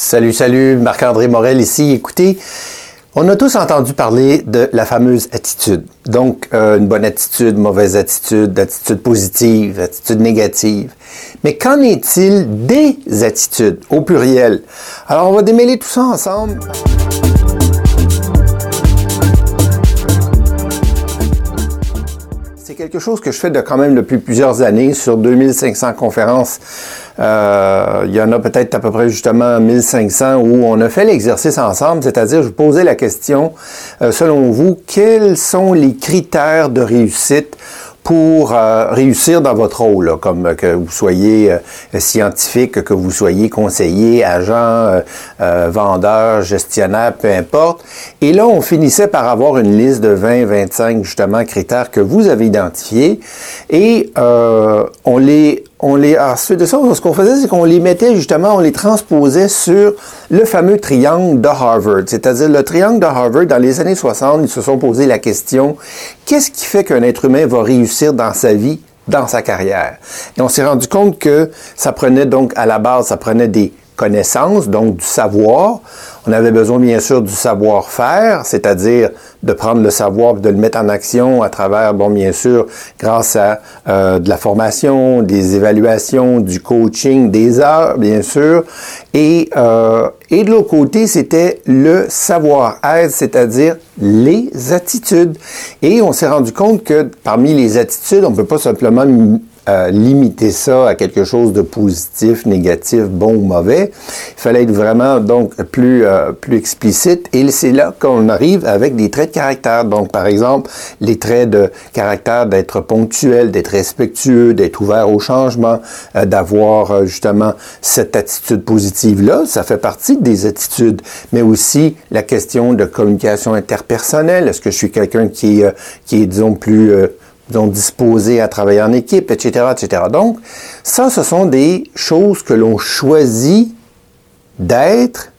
Salut, salut, Marc-André Morel ici. Écoutez, on a tous entendu parler de la fameuse attitude. Donc, euh, une bonne attitude, mauvaise attitude, attitude positive, attitude négative. Mais qu'en est-il des attitudes au pluriel? Alors, on va démêler tout ça ensemble. C'est quelque chose que je fais de quand même depuis plusieurs années sur 2500 conférences euh, il y en a peut-être à peu près justement 1500 où on a fait l'exercice ensemble, c'est-à-dire je vous posais la question, euh, selon vous, quels sont les critères de réussite pour euh, réussir dans votre rôle, comme que vous soyez scientifique, que vous soyez conseiller, agent, vendeur, gestionnaire, peu importe. Et là, on finissait par avoir une liste de 20, 25 justement critères que vous avez identifiés et on les on les, ensuite de ça, ce qu'on faisait, c'est qu'on les mettait justement, on les transposait sur le fameux triangle de Harvard. C'est-à-dire le triangle de Harvard, dans les années 60, ils se sont posé la question, qu'est-ce qui fait qu'un être humain va réussir dans sa vie, dans sa carrière? Et on s'est rendu compte que ça prenait donc, à la base, ça prenait des connaissances, donc du savoir. On avait besoin bien sûr du savoir-faire, c'est-à-dire de prendre le savoir et de le mettre en action à travers, bon bien sûr, grâce à euh, de la formation, des évaluations, du coaching, des heures, bien sûr. Et, euh, et de l'autre côté, c'était le savoir-être, c'est-à-dire les attitudes. Et on s'est rendu compte que parmi les attitudes, on ne peut pas simplement limiter ça à quelque chose de positif, négatif, bon ou mauvais. Il fallait être vraiment donc plus euh, plus explicite et c'est là qu'on arrive avec des traits de caractère. Donc par exemple, les traits de caractère d'être ponctuel, d'être respectueux, d'être ouvert au changement, euh, d'avoir euh, justement cette attitude positive là, ça fait partie des attitudes, mais aussi la question de communication interpersonnelle. Est-ce que je suis quelqu'un qui qui est disons plus disons, disposés à travailler en équipe, etc., etc. Donc, ça, ce sont des choses que l'on choisit d'être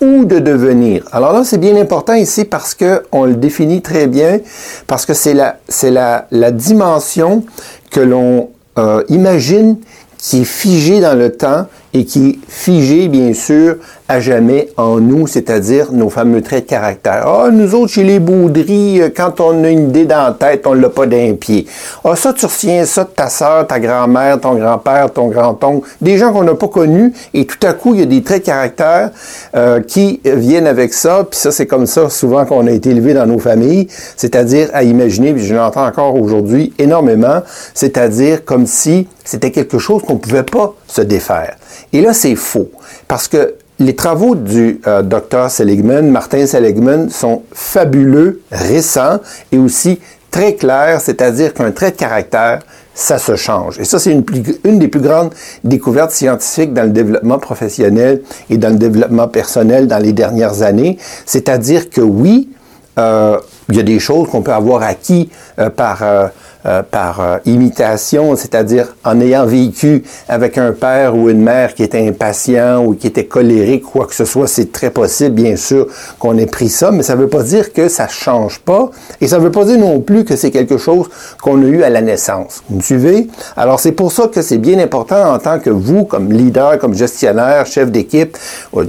ou de devenir. Alors là, c'est bien important ici parce que on le définit très bien, parce que c'est la, c'est la, la dimension que l'on euh, imagine qui est figée dans le temps et qui est figée, bien sûr, à jamais en nous, c'est-à-dire nos fameux traits de caractère. Ah, nous autres, chez les Baudry, euh, quand on a une idée dans la tête, on l'a pas d'un pied. Ah, ça, tu retiens ça de ta sœur, ta grand-mère, ton grand-père, ton grand-oncle, des gens qu'on n'a pas connus, et tout à coup, il y a des traits de caractère euh, qui viennent avec ça, puis ça, c'est comme ça souvent qu'on a été élevé dans nos familles, c'est-à-dire à imaginer, puis je l'entends encore aujourd'hui énormément, c'est-à-dire comme si c'était quelque chose qu'on ne pouvait pas se défaire. Et là, c'est faux, parce que les travaux du euh, docteur Seligman, Martin Seligman, sont fabuleux, récents et aussi très clairs, c'est-à-dire qu'un trait de caractère, ça se change. Et ça, c'est une, une, des plus grandes découvertes scientifiques dans le développement professionnel et dans le développement personnel dans les dernières années. C'est-à-dire que oui, euh, il y a des choses qu'on peut avoir acquis euh, par euh, euh, par imitation, c'est-à-dire en ayant vécu avec un père ou une mère qui était impatient ou qui était colérique, quoi que ce soit, c'est très possible, bien sûr, qu'on ait pris ça, mais ça ne veut pas dire que ça change pas, et ça ne veut pas dire non plus que c'est quelque chose qu'on a eu à la naissance. Vous me suivez? Alors c'est pour ça que c'est bien important en tant que vous, comme leader, comme gestionnaire, chef d'équipe,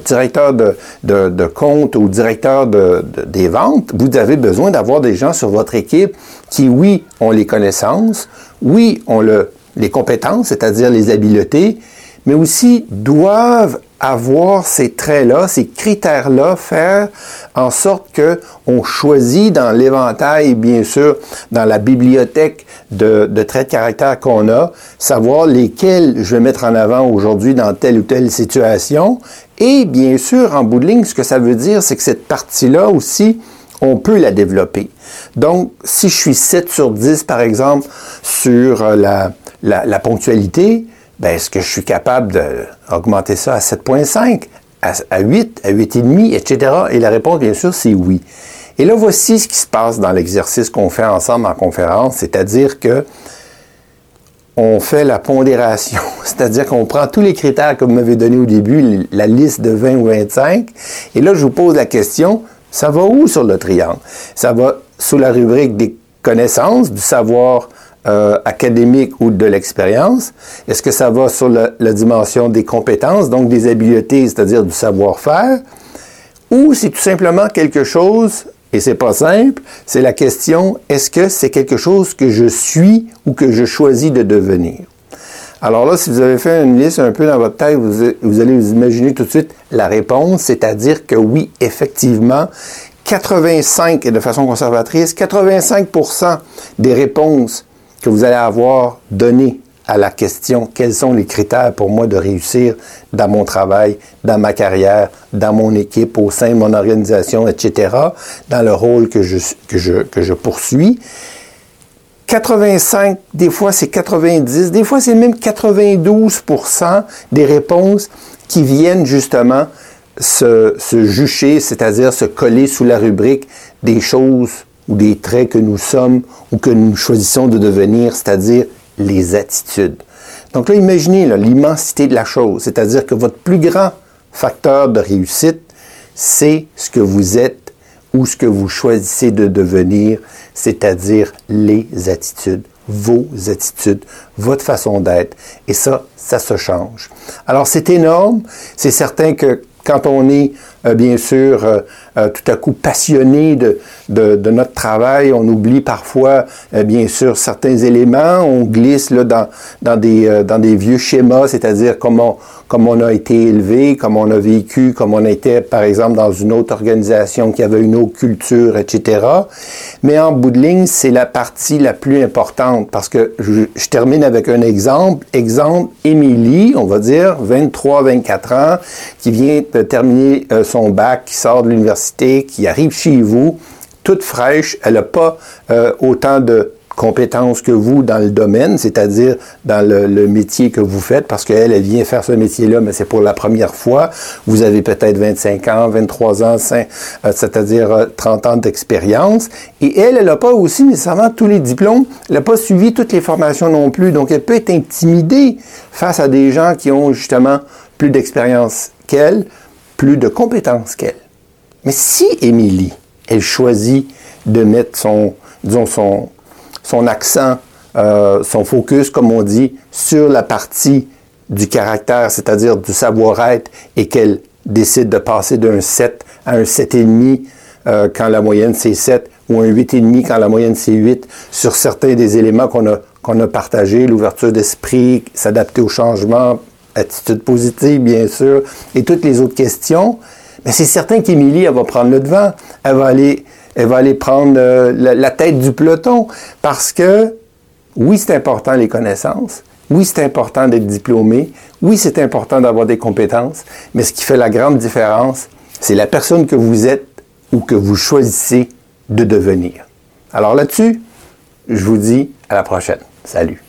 directeur de, de, de, compte ou directeur de, des ventes, vous avez besoin d'avoir des gens sur votre équipe qui, oui, ont les connaissances, oui, ont le, les compétences, c'est-à-dire les habiletés, mais aussi doivent avoir ces traits-là, ces critères-là, faire en sorte que on choisit dans l'éventail, bien sûr, dans la bibliothèque de, de traits de caractère qu'on a, savoir lesquels je vais mettre en avant aujourd'hui dans telle ou telle situation. Et bien sûr, en bout de ligne, ce que ça veut dire, c'est que cette partie-là aussi, on peut la développer. Donc, si je suis 7 sur 10, par exemple, sur euh, la, ponctualité, ben, est-ce que je suis capable d'augmenter ça à 7.5, à, à 8, à 8,5, etc.? Et la réponse, bien sûr, c'est oui. Et là, voici ce qui se passe dans l'exercice qu'on fait ensemble en conférence, c'est-à-dire que on fait la pondération, c'est-à-dire qu'on prend tous les critères que vous m'avez donnés au début, la liste de 20 ou 25, et là, je vous pose la question, ça va où sur le triangle? Ça va sous la rubrique des connaissances, du savoir euh, académique ou de l'expérience? Est-ce que ça va sur la, la, dimension des compétences, donc des habiletés, c'est-à-dire du savoir-faire? Ou c'est tout simplement quelque chose, et c'est pas simple, c'est la question, est-ce que c'est quelque chose que je suis ou que je choisis de devenir? Alors là, si vous avez fait une liste un peu dans votre tête, vous, allez vous imaginer tout de suite la réponse, c'est-à-dire que oui, effectivement, 85, et de façon conservatrice, 85% des réponses que vous allez avoir données à la question quels sont les critères pour moi de réussir dans mon travail, dans ma carrière, dans mon équipe, au sein de mon organisation, etc., dans le rôle que je, que je, que je poursuis, 85, des fois c'est 90, des fois c'est même 92% des réponses qui viennent justement se, se jucher, c'est-à-dire se coller sous la rubrique des choses ou des traits que nous sommes ou que nous choisissons de devenir, c'est-à-dire les attitudes. Donc là, imaginez l'immensité de la chose, c'est-à-dire que votre plus grand facteur de réussite, c'est ce que vous êtes ou ce que vous choisissez de devenir, c'est-à-dire les attitudes, vos attitudes, votre façon d'être. Et ça, ça se change. Alors c'est énorme. C'est certain que quand on est bien sûr euh, euh, tout à coup passionné de, de, notre travail, on oublie parfois bien sûr certains éléments, on glisse là, dans, dans, des, dans des vieux schémas, c'est-à-dire comment comme on a été élevé, comme on a vécu, comme on était, par exemple, dans une autre organisation qui avait une autre culture, etc. Mais en bout de ligne, c'est la partie la plus importante parce que je, termine avec un exemple. Exemple, Émilie, on va dire, 23, 24 ans, qui vient de terminer euh, son bac, qui sort de l'université, qui arrive chez vous, toute fraîche, elle n'a pas euh, autant de compétences que vous dans le domaine, c'est-à-dire dans le, métier que vous faites, parce qu'elle, elle vient faire ce métier-là, mais c'est pour la première fois. Vous avez peut-être 25 ans, 23 ans, euh, c'est-à-dire 30 euh, ans d'expérience. Et elle, elle n'a pas aussi nécessairement tous les diplômes. Elle n'a pas suivi toutes les formations non plus. Donc, elle peut être intimidée face à des gens qui ont justement plus d'expérience qu'elle, plus de compétences qu'elle. Mais si Émilie, elle choisit de mettre son, son, son accent, euh, son focus, comme on dit, sur la partie du caractère, c'est-à-dire du savoir-être, et qu'elle décide de passer d'un 7 à un 7,5 euh, quand la moyenne c'est 7, ou un 8,5 quand la moyenne c'est 8, sur certains des éléments qu'on a, qu'on a partagés, l'ouverture d'esprit, s'adapter au changement, attitude positive, bien sûr, et toutes les autres questions, mais c'est certain qu'Émilie, elle va prendre le devant. Elle va aller prendre euh, la, tête du peloton parce que, oui, c'est important les connaissances. Oui, c'est important d'être diplômé. Oui, c'est important d'avoir des compétences. Mais ce qui fait la grande différence, c'est la personne que vous êtes ou que vous choisissez de devenir. Alors là-dessus, je vous dis à la prochaine. Salut.